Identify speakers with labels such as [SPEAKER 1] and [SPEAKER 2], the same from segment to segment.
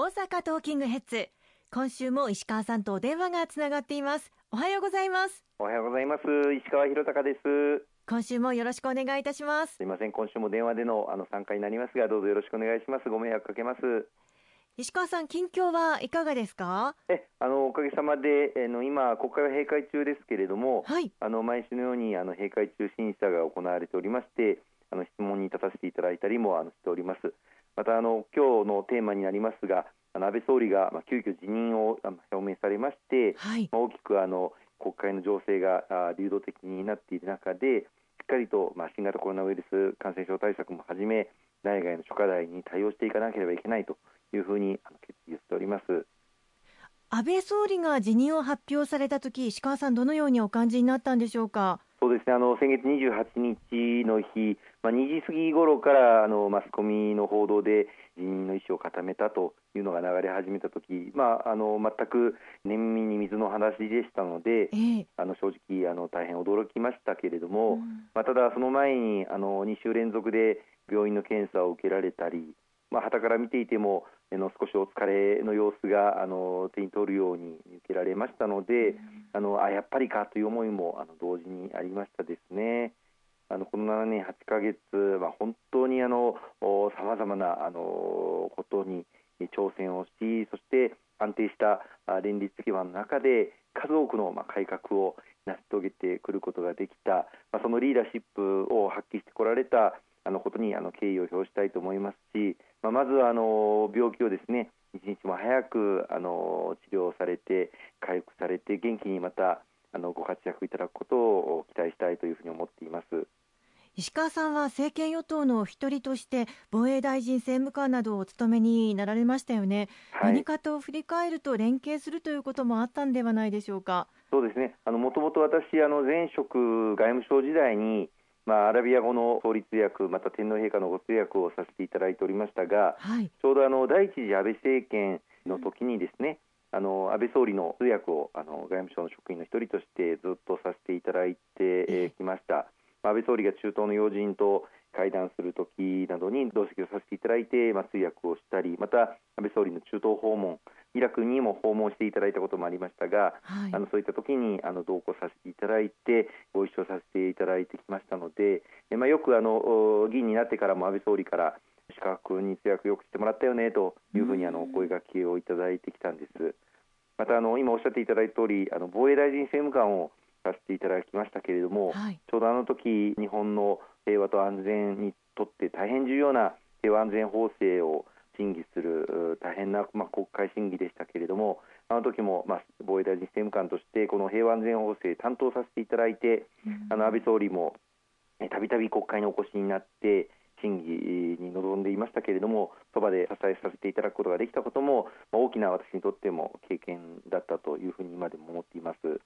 [SPEAKER 1] 大阪トーキングヘッズ。今週も石川さんと電話がつながっています。おはようございます。
[SPEAKER 2] おはようございます。石川博隆です。
[SPEAKER 1] 今週もよろしくお願いいたします。
[SPEAKER 2] すいません。今週も電話でのあの参加になりますがどうぞよろしくお願いします。ご迷惑かけます。
[SPEAKER 1] 石川さん近況はいかがですか？
[SPEAKER 2] えあのおかげさまでえの今国会は閉会中ですけれども、
[SPEAKER 1] はい、
[SPEAKER 2] あの毎週のようにあの閉会中審査が行われておりましてあの質問に立たせていただいたりもあのしておりますまたあの今日のテーマになりますが安倍総理が、まあ、急遽辞任を表明されまして、
[SPEAKER 1] はい。
[SPEAKER 2] まあ、大きくあの国会の情勢があ流動的になっている中でしっかりと、まあ、新型コロナウイルス感染症対策もはじめ内外の諸課題に対応していかなければいけないというふうに決意しております。
[SPEAKER 1] 安倍総理が辞任を発表されたとき石川さんどのようにお感じになったんでしょうか？
[SPEAKER 2] そうですね。あの先月28日の日、まあ、2時過ぎ頃からあのマスコミの報道で辞任の意思を固めたというのが流れ始めたとき、まあ、あの全く念身に水の話でしたので、
[SPEAKER 1] えー、
[SPEAKER 2] あの正直あの大変驚きましたけれども、
[SPEAKER 1] うん、
[SPEAKER 2] まあ、ただその前にあの2週連続で病院の検査を受けられたり、まあ、旗から見ていてもあの少しお疲れの様子があの手に取るように受けられましたので、うん、あのあやっぱりかという思いもあの同時にありましたですね。あのこの7年8ヶ月、まあ、本当にさまざまなあのことに挑戦をしそして安定した連立基盤の中で数多くの改革を成し遂げてくることができた、まあ、そのリーダーシップを発揮してこられたあのことにあの敬意を表したいと思いますし、まあ、まずはあの病気をですね一日も早くあの治療されて回復されて元気にまたあのご活躍いただくことを期待したいというふうに思っています。
[SPEAKER 1] 石川さんは政権与党の一人として防衛大臣政務官などをお務めになられましたよね、はい、何かと振り返ると連携するということもあったんではないでしょうか。
[SPEAKER 2] そうですね。もともと私あの前職外務省時代にまあ、アラビア語の創立訳また天皇陛下のご通訳をさせていただいておりましたが、
[SPEAKER 1] はい、
[SPEAKER 2] ちょうどあの第一次安倍政権の時にですね、あの安倍総理の通訳をあの外務省の職員の一人としてずっとさせていただいてきました。安倍総理が中東の要人と会談するときなどに同席をさせていただいて、まあ、通訳をしたりまた安倍総理の中東訪問イラクにも訪問していただいたこともありましたが、
[SPEAKER 1] はい、
[SPEAKER 2] あのそういったときにあの同行させていただいてご一緒させていただいてきましたので、まあ、よくあの議員になってからも安倍総理から資格に通訳よくしてもらったよねというふうにあのお声がけをいただいてきたんです。またあの今おっしゃっていただいた通りあり防衛大臣政務官をさせていただきましたけれども、
[SPEAKER 1] はい、
[SPEAKER 2] ちょうどあの時日本の平和と安全にとって大変重要な平和安全法制を審議する大変な、まあ、国会審議でしたけれどもあの時も、まあ、防衛大臣政務官としてこの平和安全法制担当させていただいて、うん、あの安倍総理もたびたび国会にお越しになって審議に臨んでいましたけれどもそばで支えさせていただくことができたことも、まあ、大きな私にとっても経験だったというふうに今でも思っています。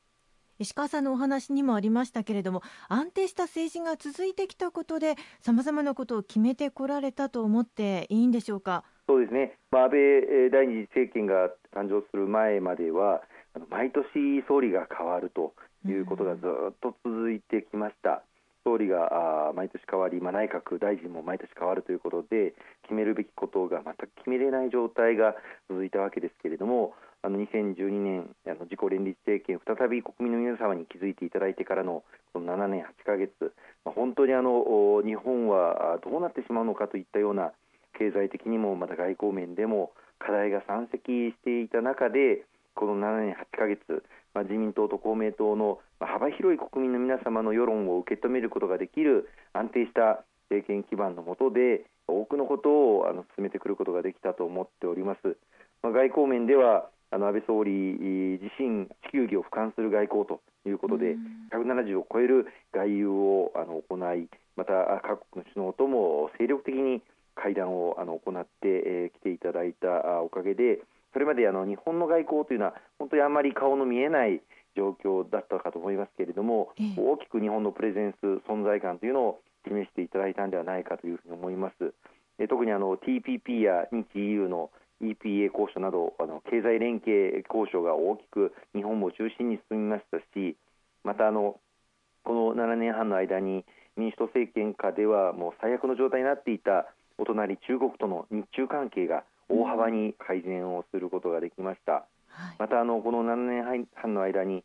[SPEAKER 1] 石川さんのお話にもありましたけれども安定した政治が続いてきたことでさまざまなことを決めてこられたと思っていいんでしょうか？
[SPEAKER 2] そうですね、まあ、安倍第二次政権が誕生する前までは毎年総理が変わるということがずっと続いてきました。総理が毎年変わり、まあ、内閣大臣も毎年変わるということで決めるべきことが全く決めれない状態が続いたわけですけれどもあの2012年あの自公連立政権再び国民の皆様に気づいていただいてからのこの7年8ヶ月、まあ、本当にあの日本はどうなってしまうのかといったような経済的にもまた外交面でも課題が山積していた中でこの7年8ヶ月、まあ、自民党と公明党の幅広い国民の皆様の世論を受け止めることができる安定した政権基盤の下で多くのことをあの進めてくることができたと思っております。まあ、外交面では安倍総理自身、地球儀を俯瞰する外交ということで、170を超える外遊をあの行い、また各国の首脳とも精力的に会談をあの行ってき、えー、ていただいたおかげで、それまであの日本の外交というのは、本当にあまり顔の見えない状況だったかと思いますけれども、
[SPEAKER 1] え
[SPEAKER 2] 大きく日本のプレゼンス、存在感というのを示していただいたんではないかというふうに思います。え特にあの TPP や日 EU の EPA 交渉などあの経済連携交渉が大きく日本も中心に進みましたしまたあのこの7年半の間に民主党政権下ではもう最悪の状態になっていたお隣中国との日中関係が大幅に改善をすることができました。はい、またあのこの7年半の間に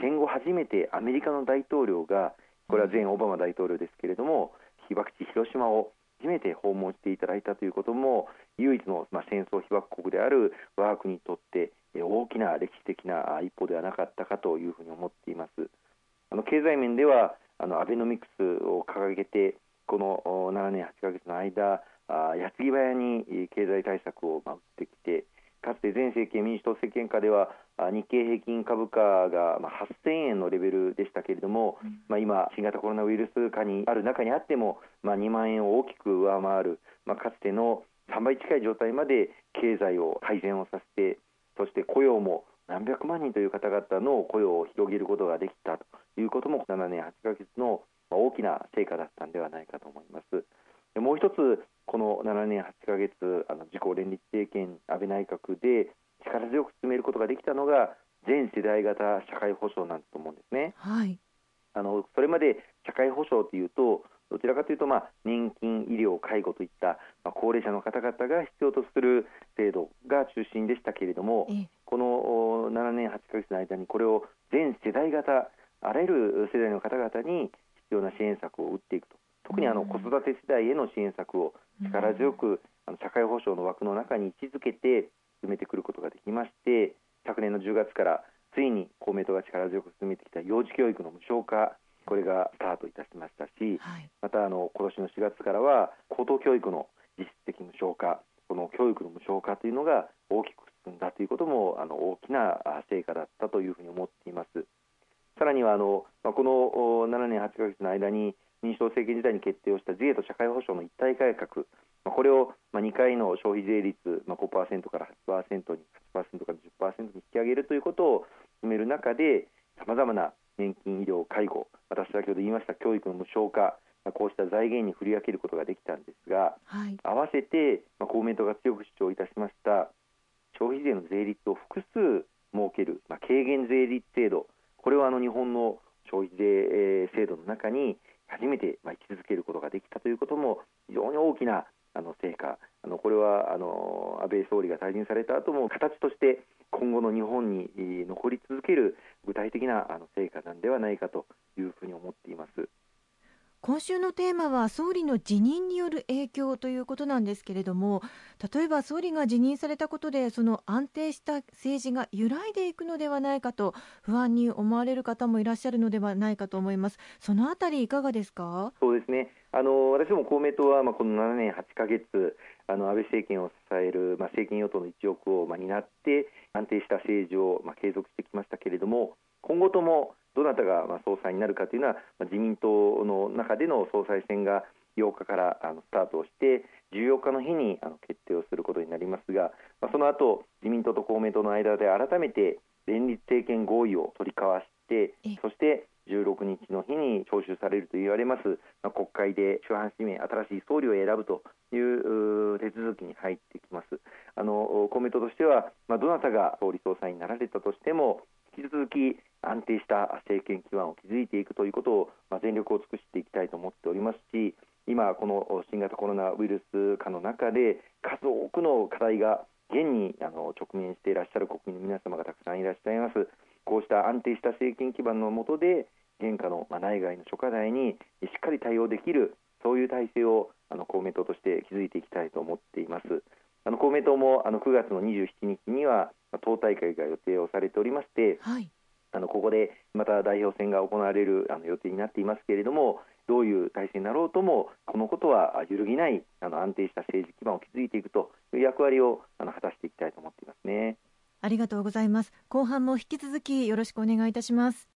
[SPEAKER 2] 戦後初めてアメリカの大統領がこれは前オバマ大統領ですけれども被爆地広島を初めて訪問していただいたということも唯一の、まあ、戦争被爆国である我が国にとって大きな歴史的な一歩ではなかったかというふうに思っています。あの経済面ではあのアベノミクスを掲げてこの7年8ヶ月の間矢継ぎ早に経済対策を打ってきてかつて前政権民主党政権下では日経平均株価が8000円のレベルでしたけれども、うん、まあ、今、新型コロナウイルス下にある中にあっても、まあ、2万円を大きく上回る、まあ、かつての3倍近い状態まで経済を改善をさせてそして雇用も何百万人という方々の雇用を広げることができたということも7年8ヶ月の大きな成果だったんではないかと思います。もう一つこの7年8ヶ月あの自公連立政権安倍内閣で力強く進めることができたのが全世代型社会保障なんだと思うんですね。
[SPEAKER 1] はい、
[SPEAKER 2] あのそれまで社会保障というとどちらかというと、まあ、年金、医療、介護といった、まあ、高齢者の方々が必要とする制度が中心でしたけれども、この7年8ヶ月の間にこれを全世代型あらゆる世代の方々に必要な支援策を打っていくと。特にあの子育て世代への支援策を力強くあの社会保障の枠の中に位置づけて進めてくることができまして昨年の10月からついに公明党が力強く進めてきた幼児教育の無償化これがスタートいたしましたし、はい、またあの今年の4月からは高等教育の実質的無償化この教育の無償化というのが大きく進んだということもあの大きな成果だったというふうに思っています。さらにはあの、まあ、この7年8ヶ月の間に民主党政権時代に決定をした税と社会保障の一体改革、まあ、これをまあ2回の消費税率、まあ、5%から8%に8%から10%に引き上げるということを進める中でさまざまな年金、医療、介護また先ほど言いました教育の無償化こうした財源に振り分けることができたんですが、はい、合わせて、まあ、公明党が強く主張いたしました消費税の税率を複数設ける、まあ、軽減税率制度これはあの日本の消費税制度の中に初めて、まあ、位置づけることができたということも非常に大きなあの成果あのこれはあの安倍総理が退陣された後も形として今後の日本に残り続ける具体的なあの成果なんではないかというふうに思っています。
[SPEAKER 1] 今週のテーマは総理の辞任による影響ということなんですけれども例えば総理が辞任されたことでその安定した政治が揺らいでいくのではないかと不安に思われる方もいらっしゃるのではないかと思います。そのあたりいかがですか？
[SPEAKER 2] そうですね。あの私も公明党はまあこの7年8か月あの安倍政権を支える、まあ、政権与党の一翼をまあ担って安定した政治をまあ継続してきましたけれども今後ともどなたがまあ総裁になるかというのは、まあ、自民党の中での総裁選が8日からスタートをして14日の日に決定をすることになりますが、まあ、その後自民党と公明党の間で改めて連立政権合意を取り交わしてそして16日の日に召集されると言われます、まあ、国会で主犯指名新しい総理を選ぶという手続きに入ってきます。あの公明党としては、まあ、どなたが総理総裁になられたとしても引き続き安定した政権基盤を築いていくということを、まあ、全力を尽くしていきたいと思っておりますし今、この新型コロナウイルス禍の中で数多くの課題が現にあの直面していらっしゃる国民の皆様がたくさんいらっしゃいます。こうした安定した政権基盤の下で現下の内外の諸課題にしっかり対応できるそういう体制をあの公明党として築いていきたいと思っています。あの公明党もあの9月の27日には党大会が予定をされておりまして、はい、あのここでまた代表選が行われるあの予定になっていますけれどもどういう体制になろうともこのことは揺るぎないあの安定した政治基盤を築いていくという役割をあの果たしていきたいと思っていますね。
[SPEAKER 1] ありがとうございます。後半も引き続きよろしくお願いいたします。